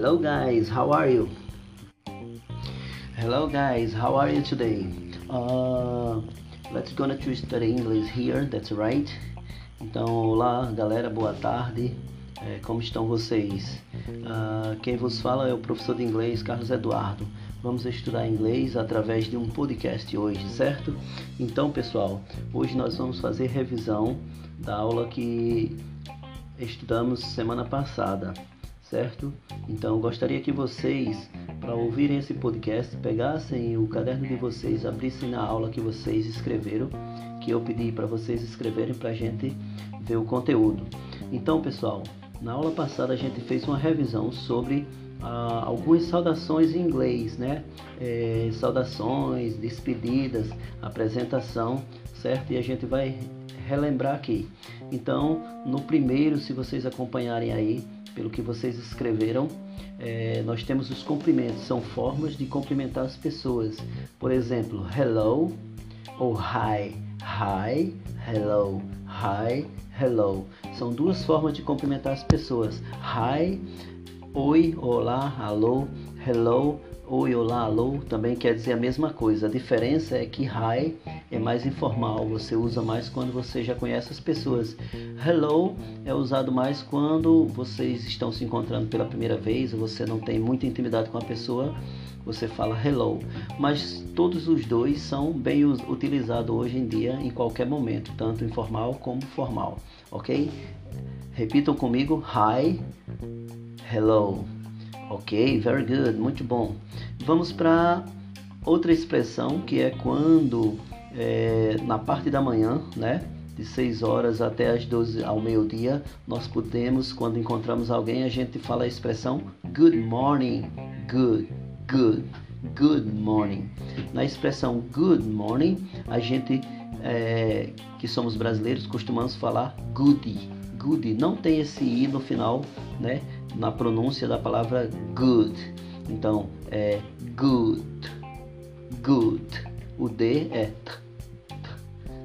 Hello guys, how are you? Hello guys, how are you today? Uh, let's gonna to study English here, that's right. Então, olá galera, boa tarde. É, como estão vocês? Uh, quem vos fala é o professor de inglês Carlos Eduardo. Vamos estudar inglês através de um podcast hoje, certo? Então, pessoal, hoje nós vamos fazer revisão da aula que estudamos semana passada certo? Então gostaria que vocês, para ouvirem esse podcast, pegassem o caderno de vocês, abrissem na aula que vocês escreveram, que eu pedi para vocês escreverem para a gente ver o conteúdo. Então, pessoal, na aula passada a gente fez uma revisão sobre ah, algumas saudações em inglês, né? É, saudações, despedidas, apresentação, certo? E a gente vai relembrar aqui. Então, no primeiro, se vocês acompanharem aí, pelo que vocês escreveram, é, nós temos os cumprimentos, são formas de cumprimentar as pessoas. Por exemplo, hello ou hi, hi, hello, hi, hello. São duas formas de cumprimentar as pessoas. Hi, oi, olá, alô, hello, oi, olá, alô também quer dizer a mesma coisa. A diferença é que hi é mais informal, você usa mais quando você já conhece as pessoas. Hello é usado mais quando vocês estão se encontrando pela primeira vez, você não tem muita intimidade com a pessoa, você fala hello. Mas todos os dois são bem utilizados hoje em dia em qualquer momento, tanto informal como formal, ok? Repitam comigo: hi, hello. Ok, very good, muito bom. Vamos para outra expressão que é quando é, na parte da manhã, né? De 6 horas até as 12 ao meio-dia, nós podemos, quando encontramos alguém, a gente fala a expressão good morning, good, good, good morning. Na expressão good morning, a gente é, que somos brasileiros costumamos falar goody, goody. Não tem esse i no final, né? na pronúncia da palavra good. Então é good, good. O D é t, t,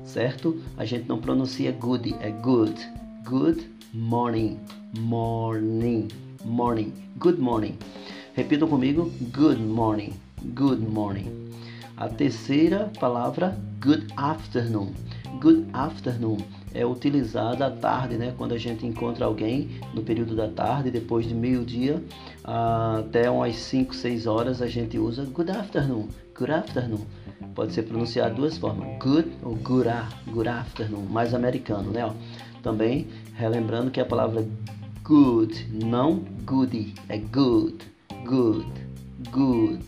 certo? A gente não pronuncia good, é good. Good morning, morning, morning. Good morning. Repitam comigo: good morning, good morning. A terceira palavra, good afternoon. Good afternoon é utilizada à tarde, né? Quando a gente encontra alguém no período da tarde, depois de meio-dia até umas 5, 6 horas, a gente usa good afternoon, good afternoon. Pode ser pronunciado duas formas, good ou good, good afternoon, mais americano, né? Ó. Também relembrando que a palavra good, não goody, é good, good, good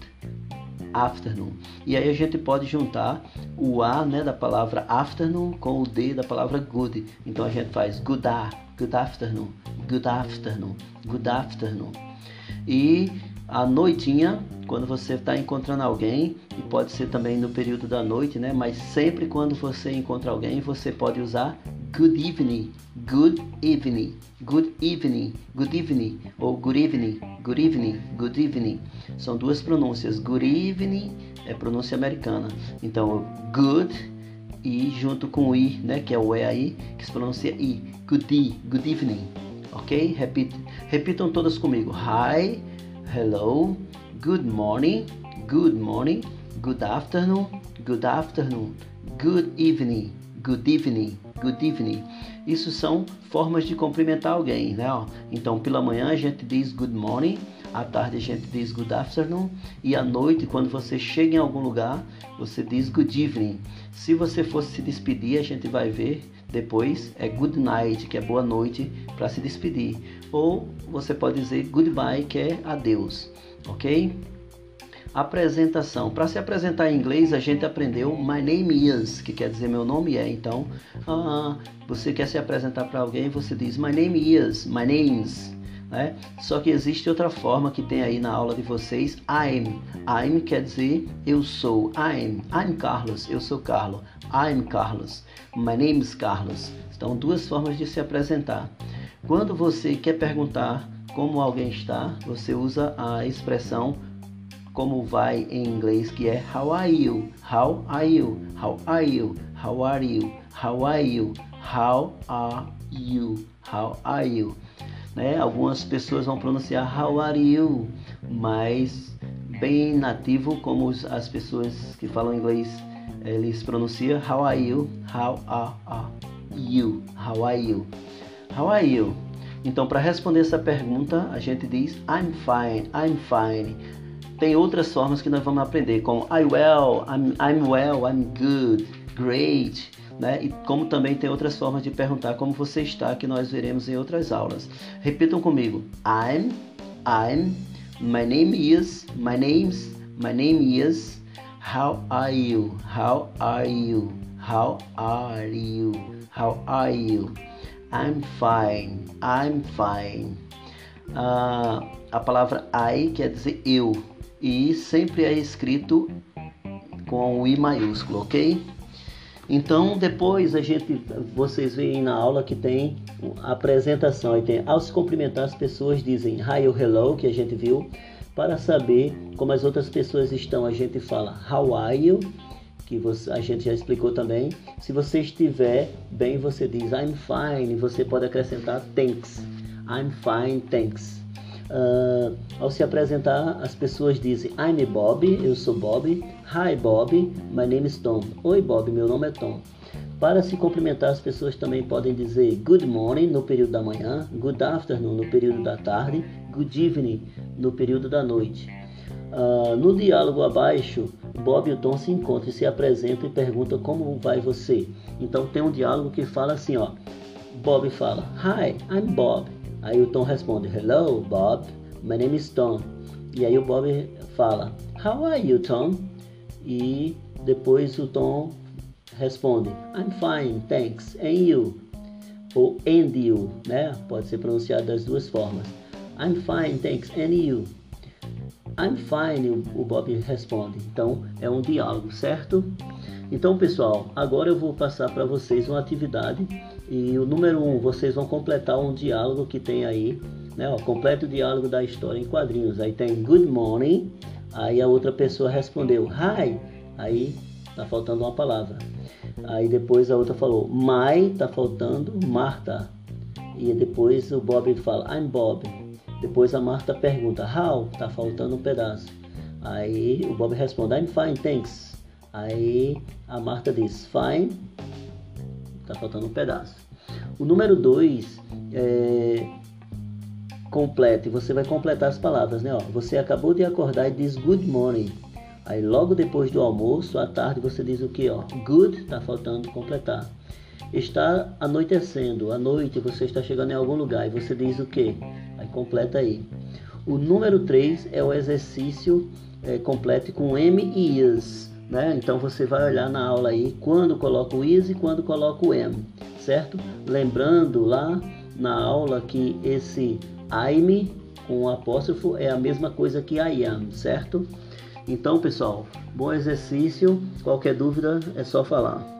afternoon. E aí a gente pode juntar o A né, da palavra afternoon com o D da palavra good. Então a gente faz good, a, good afternoon, good afternoon, good afternoon. E a noitinha, quando você está encontrando alguém, e pode ser também no período da noite, né? Mas sempre quando você encontra alguém, você pode usar good evening, good evening, good evening, good evening, ou good evening, good evening, good evening. São duas pronúncias. Good evening é pronúncia americana. Então, good e junto com o i, né, que é o e aí, que se pronuncia i. Good, e, good evening. Ok? Repita, repitam todas comigo. Hi, hello, good morning, good morning, good afternoon, good afternoon, good evening, good evening, good evening. Isso são formas de cumprimentar alguém, né? Então, pela manhã a gente diz good morning, à tarde a gente diz good afternoon e à noite, quando você chega em algum lugar, você diz good evening. Se você fosse se despedir, a gente vai ver depois é good night, que é boa noite para se despedir. Ou você pode dizer goodbye, que é adeus, ok? Apresentação. Para se apresentar em inglês, a gente aprendeu my name is, que quer dizer meu nome é. Então, ah, você quer se apresentar para alguém, você diz my name is, my name's. Né? Só que existe outra forma que tem aí na aula de vocês, I'm. I'm quer dizer eu sou. I'm. I'm Carlos. Eu sou Carlos. I'm Carlos. My name is Carlos. Então, duas formas de se apresentar. Quando você quer perguntar como alguém está, você usa a expressão como vai em inglês, que é How are you? How are you? How are you? How are you? How are you? How are you? How are you? né? Algumas pessoas vão pronunciar how are you, mas bem nativo como as pessoas que falam inglês eles pronunciam how are you, how are you, how are you, how are you. Então, para responder essa pergunta, a gente diz I'm fine, I'm fine. Tem outras formas que nós vamos aprender, como I well, I'm, I'm well, I'm good, great, né? E como também tem outras formas de perguntar como você está, que nós veremos em outras aulas. Repitam comigo: I'm, I'm, my name is, my name's, my name is, how are you, how are you, how are you, how are you? I'm fine, I'm fine. Uh, a palavra I quer dizer eu e sempre é escrito com o I maiúsculo, ok? Então depois a gente, vocês veem na aula que tem a apresentação e tem ao se cumprimentar as pessoas dizem hi or hello que a gente viu para saber como as outras pessoas estão a gente fala how are you que você, a gente já explicou também. Se você estiver bem, você diz I'm fine. Você pode acrescentar thanks. I'm fine, thanks. Uh, ao se apresentar, as pessoas dizem I'm Bob, eu sou Bob. Hi Bob, my name is Tom. Oi Bob, meu nome é Tom. Para se cumprimentar, as pessoas também podem dizer good morning no período da manhã, good afternoon no período da tarde, good evening no período da noite. Uh, no diálogo abaixo, Bob e o Tom se encontram e se apresentam e perguntam como vai você. Então tem um diálogo que fala assim, ó. Bob fala, Hi, I'm Bob. Aí o Tom responde, Hello, Bob. My name is Tom. E aí o Bob fala, How are you, Tom? E depois o Tom responde, I'm fine, thanks. And you? Ou and you, né? Pode ser pronunciado das duas formas. I'm fine, thanks. And you? I'm fine, o Bob responde. Então é um diálogo, certo? Então, pessoal, agora eu vou passar para vocês uma atividade e o número um, vocês vão completar um diálogo que tem aí, né? Ó, completa o diálogo da história em quadrinhos. Aí tem Good morning, aí a outra pessoa respondeu Hi, aí tá faltando uma palavra. Aí depois a outra falou My, tá faltando Marta. E depois o Bob fala I'm Bob. Depois a Marta pergunta How, tá faltando um pedaço. Aí o Bob responde I'm fine, thanks. Aí a Marta diz Fine, tá faltando um pedaço. O número 2 é complete, você vai completar as palavras, né? Ó, você acabou de acordar e diz good morning. Aí logo depois do almoço, à tarde, você diz o que? Ó, good, tá faltando completar. Está anoitecendo, à noite você está chegando em algum lugar e você diz o que? Aí completa aí. O número 3 é o exercício é, complete com M e is. Né? Então você vai olhar na aula aí quando coloca o is e quando coloca o M, certo? Lembrando lá na aula que esse I'm com apóstrofo é a mesma coisa que I am, certo? Então, pessoal, bom exercício. Qualquer dúvida é só falar.